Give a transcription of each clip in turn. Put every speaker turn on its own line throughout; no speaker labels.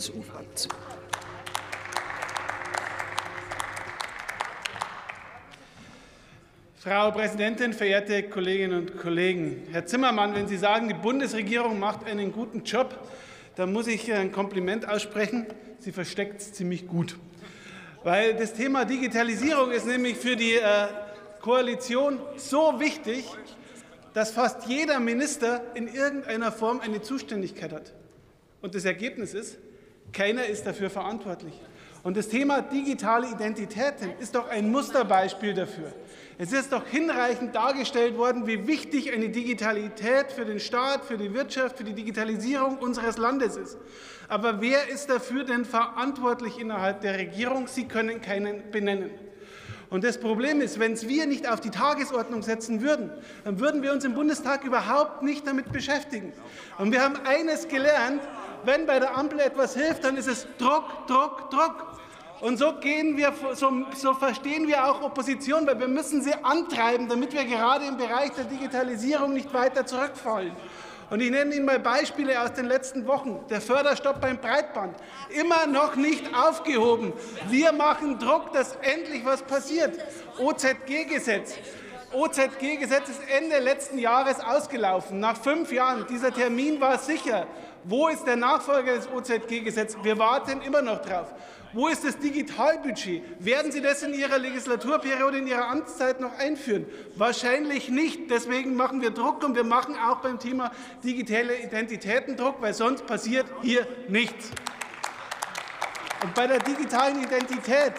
CSU-Fraktion.
Frau Präsidentin, verehrte Kolleginnen und Kollegen! Herr Zimmermann, wenn Sie sagen, die Bundesregierung macht einen guten Job, dann muss ich ein Kompliment aussprechen. Sie versteckt es ziemlich gut. Weil das Thema Digitalisierung ist nämlich für die äh, Koalition so wichtig, dass fast jeder Minister in irgendeiner Form eine Zuständigkeit hat. Und das Ergebnis ist, keiner ist dafür verantwortlich. Und das Thema digitale Identitäten ist doch ein Musterbeispiel dafür. Es ist doch hinreichend dargestellt worden, wie wichtig eine Digitalität für den Staat, für die Wirtschaft, für die Digitalisierung unseres Landes ist. Aber wer ist dafür denn verantwortlich innerhalb der Regierung? Sie können keinen benennen. Und das Problem ist, wenn es wir nicht auf die Tagesordnung setzen würden, dann würden wir uns im Bundestag überhaupt nicht damit beschäftigen. Und wir haben eines gelernt, wenn bei der Ampel etwas hilft, dann ist es Druck, Druck, Druck. Und so, gehen wir, so, so, verstehen wir auch Opposition, weil wir müssen sie antreiben, damit wir gerade im Bereich der Digitalisierung nicht weiter zurückfallen. Und ich nenne Ihnen mal Beispiele aus den letzten Wochen. Der Förderstopp beim Breitband, immer noch nicht aufgehoben. Wir machen Druck, dass endlich was passiert. OZG-Gesetz. OZG-Gesetz ist Ende letzten Jahres ausgelaufen, nach fünf Jahren. Dieser Termin war sicher. Wo ist der Nachfolger des OZG-Gesetzes? Wir warten immer noch drauf. Wo ist das Digitalbudget? Werden Sie das in Ihrer Legislaturperiode, in Ihrer Amtszeit noch einführen? Wahrscheinlich nicht. Deswegen machen wir Druck und wir machen auch beim Thema digitale Identitäten Druck, weil sonst passiert hier nichts. Und bei der digitalen Identität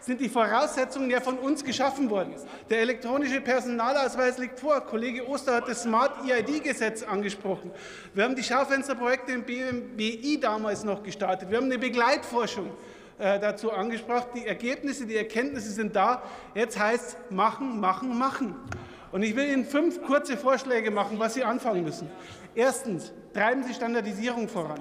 sind die Voraussetzungen ja von uns geschaffen worden. Der elektronische Personalausweis liegt vor. Kollege Oster hat das Smart EID-Gesetz angesprochen. Wir haben die Schaufensterprojekte im BMBI damals noch gestartet. Wir haben eine Begleitforschung äh, dazu angesprochen. Die Ergebnisse, die Erkenntnisse sind da. Jetzt heißt es machen, machen, machen. Und ich will Ihnen fünf kurze Vorschläge machen, was Sie anfangen müssen. Erstens, treiben Sie Standardisierung voran,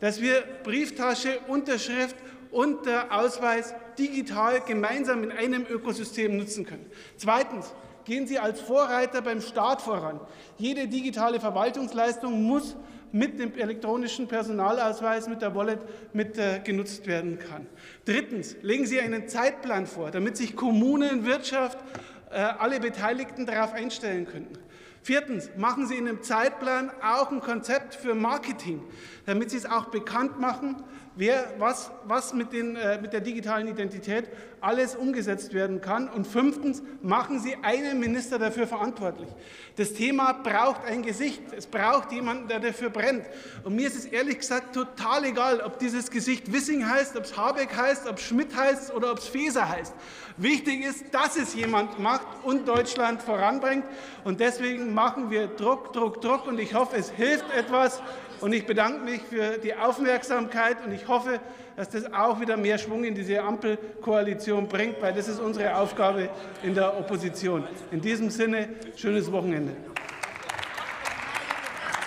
dass wir Brieftasche, Unterschrift und der Ausweis digital gemeinsam in einem Ökosystem nutzen können. Zweitens, gehen Sie als Vorreiter beim Staat voran. Jede digitale Verwaltungsleistung muss mit dem elektronischen Personalausweis, mit der Wallet mit äh, genutzt werden kann. Drittens, legen Sie einen Zeitplan vor, damit sich Kommunen, Wirtschaft, äh, alle Beteiligten darauf einstellen können. Viertens, machen Sie in einem Zeitplan auch ein Konzept für Marketing, damit Sie es auch bekannt machen, wer, was, was mit, den, äh, mit der digitalen Identität alles umgesetzt werden kann. Und fünftens, machen Sie einen Minister dafür verantwortlich. Das Thema braucht ein Gesicht. Es braucht jemanden, der dafür brennt. Und mir ist es ehrlich gesagt total egal, ob dieses Gesicht Wissing heißt, ob es Habeck heißt, ob es Schmidt heißt oder ob es Faeser heißt. Wichtig ist, dass es jemand macht und Deutschland voranbringt. Und deswegen machen wir Druck, Druck, Druck. Und ich hoffe, es hilft etwas. Und ich bedanke mich für die Aufmerksamkeit und ich hoffe, dass das auch wieder mehr Schwung in diese Ampelkoalition bringt, weil das ist unsere Aufgabe in der Opposition. In diesem Sinne, schönes Wochenende.